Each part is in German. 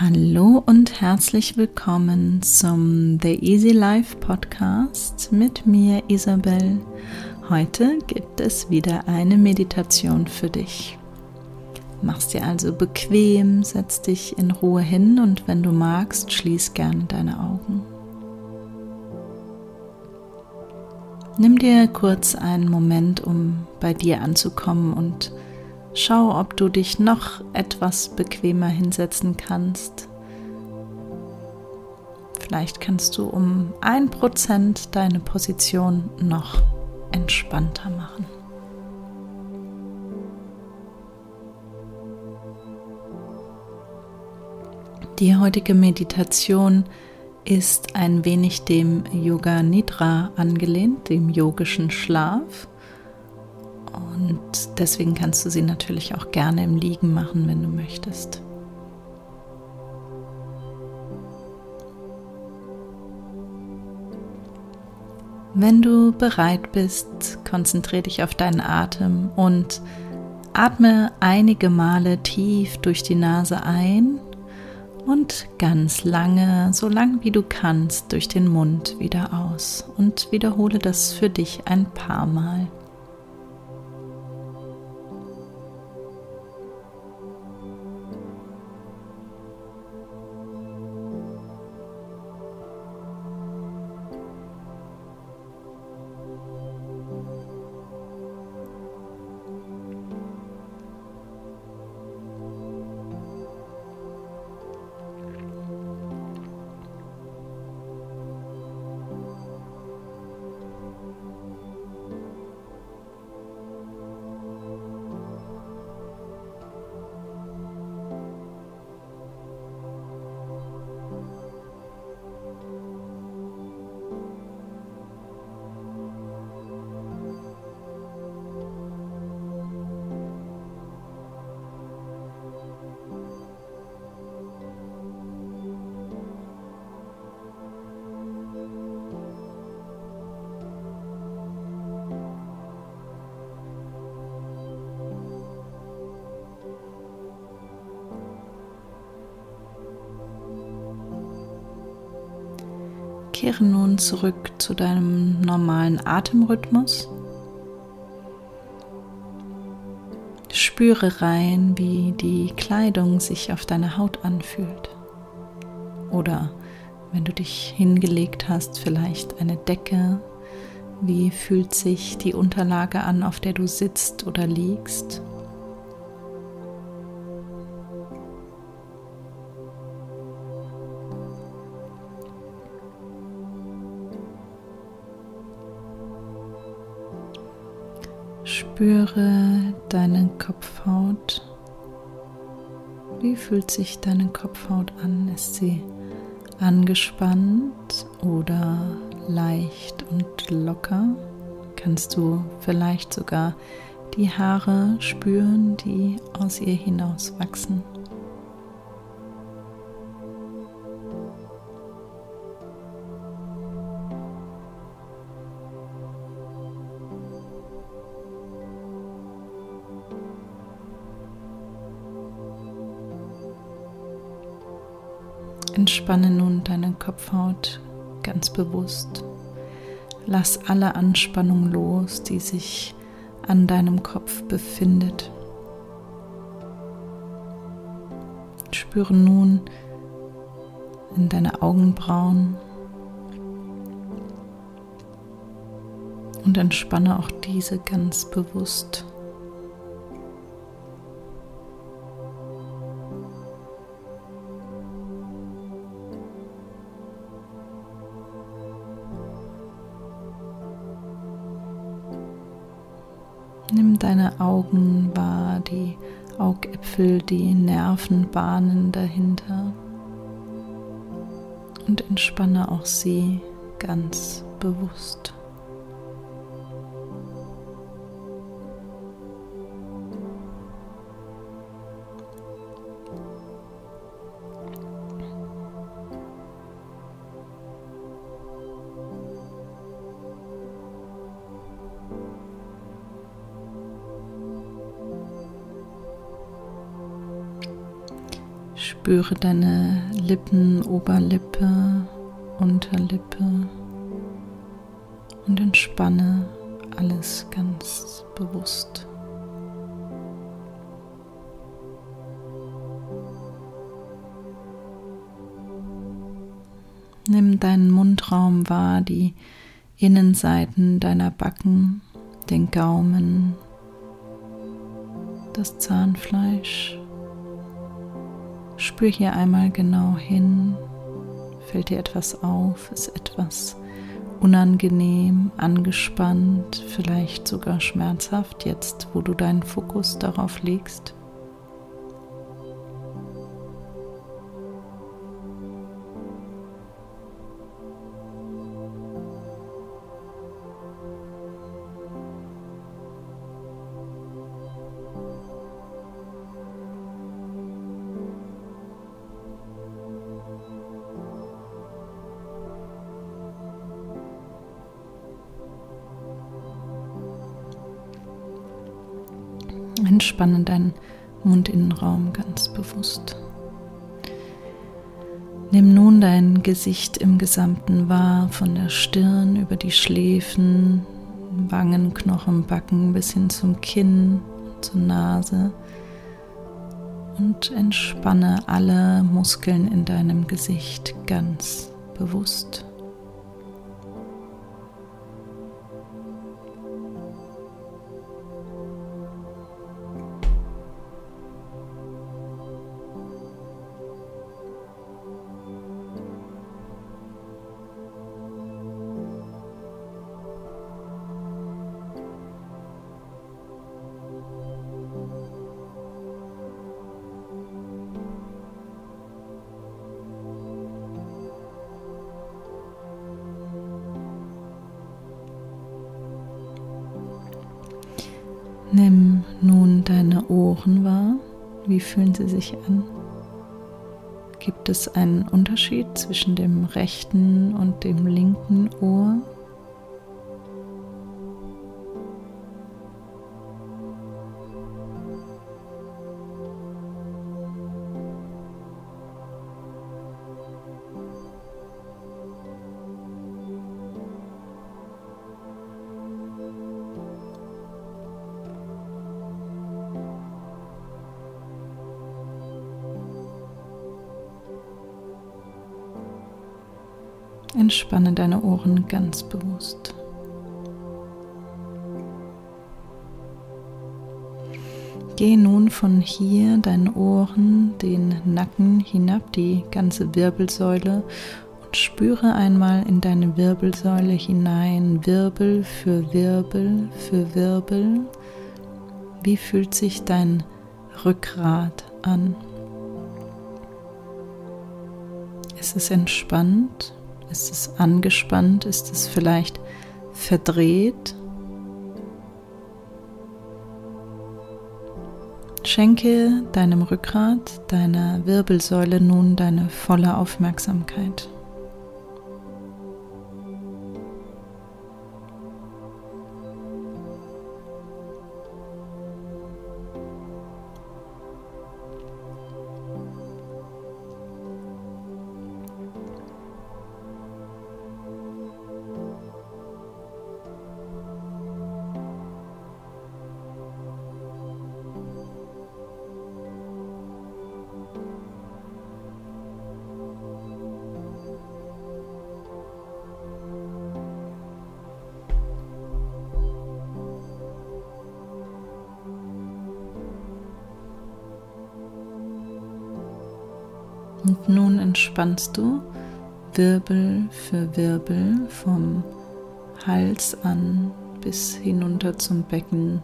Hallo und herzlich willkommen zum The Easy Life Podcast mit mir Isabel. Heute gibt es wieder eine Meditation für dich. Mach's dir also bequem, setz dich in Ruhe hin und wenn du magst, schließ gerne deine Augen. Nimm dir kurz einen Moment, um bei dir anzukommen und Schau, ob du dich noch etwas bequemer hinsetzen kannst. Vielleicht kannst du um ein Prozent deine Position noch entspannter machen. Die heutige Meditation ist ein wenig dem Yoga Nidra angelehnt, dem yogischen Schlaf. Und deswegen kannst du sie natürlich auch gerne im Liegen machen, wenn du möchtest. Wenn du bereit bist, konzentriere dich auf deinen Atem und atme einige Male tief durch die Nase ein und ganz lange, so lang wie du kannst, durch den Mund wieder aus und wiederhole das für dich ein paar Mal. Kehre nun zurück zu deinem normalen Atemrhythmus. Spüre rein, wie die Kleidung sich auf deiner Haut anfühlt. Oder wenn du dich hingelegt hast, vielleicht eine Decke. Wie fühlt sich die Unterlage an, auf der du sitzt oder liegst? Spüre deine Kopfhaut. Wie fühlt sich deine Kopfhaut an? Ist sie angespannt oder leicht und locker? Kannst du vielleicht sogar die Haare spüren, die aus ihr hinaus Entspanne nun deine Kopfhaut ganz bewusst. Lass alle Anspannung los, die sich an deinem Kopf befindet. Spüre nun in deine Augenbrauen und entspanne auch diese ganz bewusst. Nimm deine Augen wahr, die Augäpfel, die Nervenbahnen dahinter und entspanne auch sie ganz bewusst. Spüre deine Lippen, Oberlippe, Unterlippe und entspanne alles ganz bewusst. Nimm deinen Mundraum wahr, die Innenseiten deiner Backen, den Gaumen, das Zahnfleisch. Spür hier einmal genau hin. Fällt dir etwas auf? Ist etwas unangenehm, angespannt, vielleicht sogar schmerzhaft jetzt, wo du deinen Fokus darauf legst? Entspanne deinen Mundinnenraum ganz bewusst. Nimm nun dein Gesicht im Gesamten wahr, von der Stirn über die Schläfen, Wangen, Knochen, Backen bis hin zum Kinn, zur Nase und entspanne alle Muskeln in deinem Gesicht ganz bewusst. Nimm nun deine Ohren wahr. Wie fühlen sie sich an? Gibt es einen Unterschied zwischen dem rechten und dem linken Ohr? Entspanne deine Ohren ganz bewusst. Geh nun von hier deinen Ohren, den Nacken hinab, die ganze Wirbelsäule und spüre einmal in deine Wirbelsäule hinein, Wirbel für Wirbel für Wirbel. Wie fühlt sich dein Rückgrat an? Ist es entspannt? Ist es angespannt? Ist es vielleicht verdreht? Schenke deinem Rückgrat, deiner Wirbelsäule nun deine volle Aufmerksamkeit. Nun entspannst du Wirbel für Wirbel vom Hals an bis hinunter zum Becken,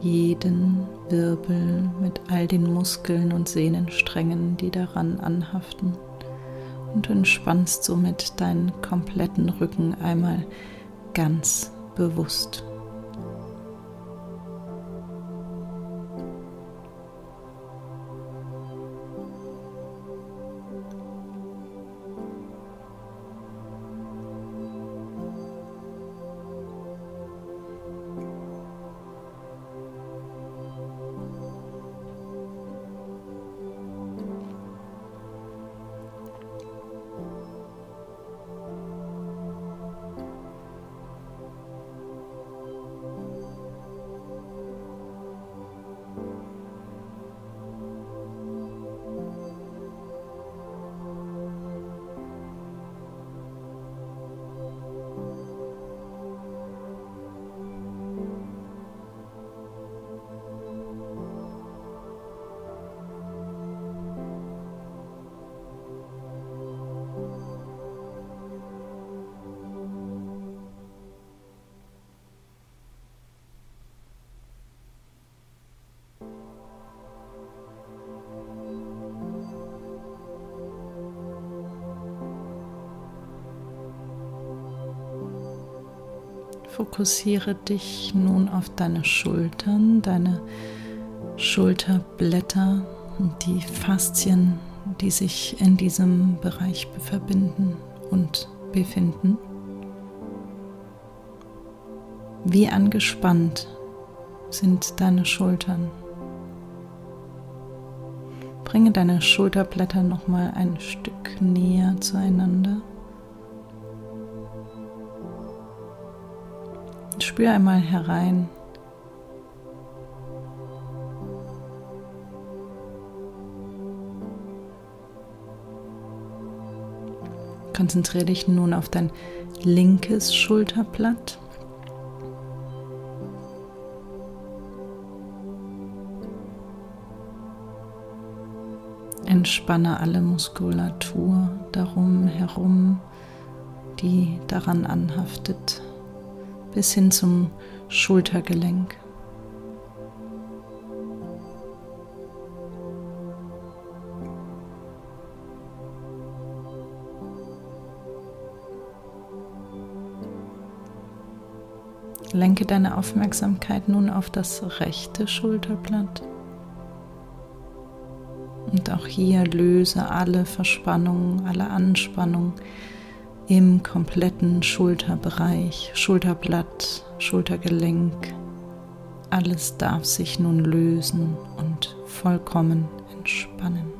jeden Wirbel mit all den Muskeln und Sehnensträngen, die daran anhaften. Und du entspannst somit deinen kompletten Rücken einmal ganz bewusst. Fokussiere dich nun auf deine Schultern, deine Schulterblätter und die Faszien, die sich in diesem Bereich verbinden und befinden. Wie angespannt sind deine Schultern? Bringe deine Schulterblätter noch mal ein Stück näher zueinander. Spür einmal herein. Konzentriere dich nun auf dein linkes Schulterblatt. Entspanne alle Muskulatur darum herum, die daran anhaftet, bis hin zum Schultergelenk. Lenke deine Aufmerksamkeit nun auf das rechte Schulterblatt. Und auch hier löse alle Verspannungen, alle Anspannung im kompletten Schulterbereich, Schulterblatt, Schultergelenk. Alles darf sich nun lösen und vollkommen entspannen.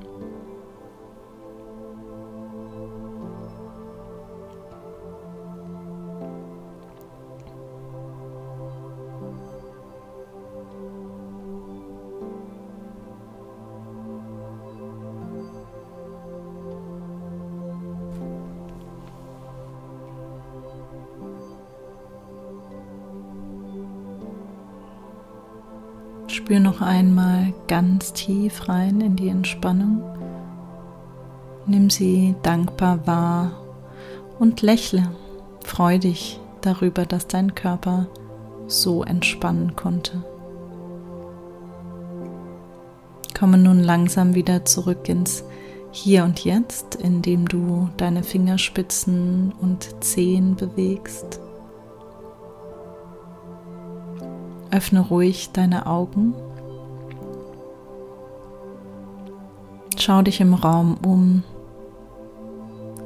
Spür noch einmal ganz tief rein in die Entspannung. Nimm sie dankbar wahr und lächle freudig darüber, dass dein Körper so entspannen konnte. Komme nun langsam wieder zurück ins Hier und Jetzt, indem du deine Fingerspitzen und Zehen bewegst. Öffne ruhig deine Augen. Schau dich im Raum um.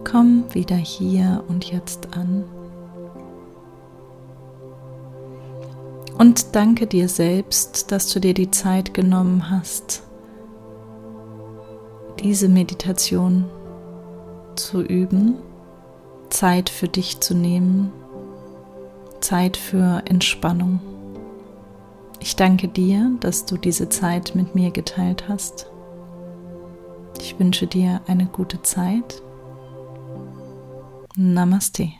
Komm wieder hier und jetzt an. Und danke dir selbst, dass du dir die Zeit genommen hast, diese Meditation zu üben, Zeit für dich zu nehmen, Zeit für Entspannung. Ich danke dir, dass du diese Zeit mit mir geteilt hast. Ich wünsche dir eine gute Zeit. Namaste.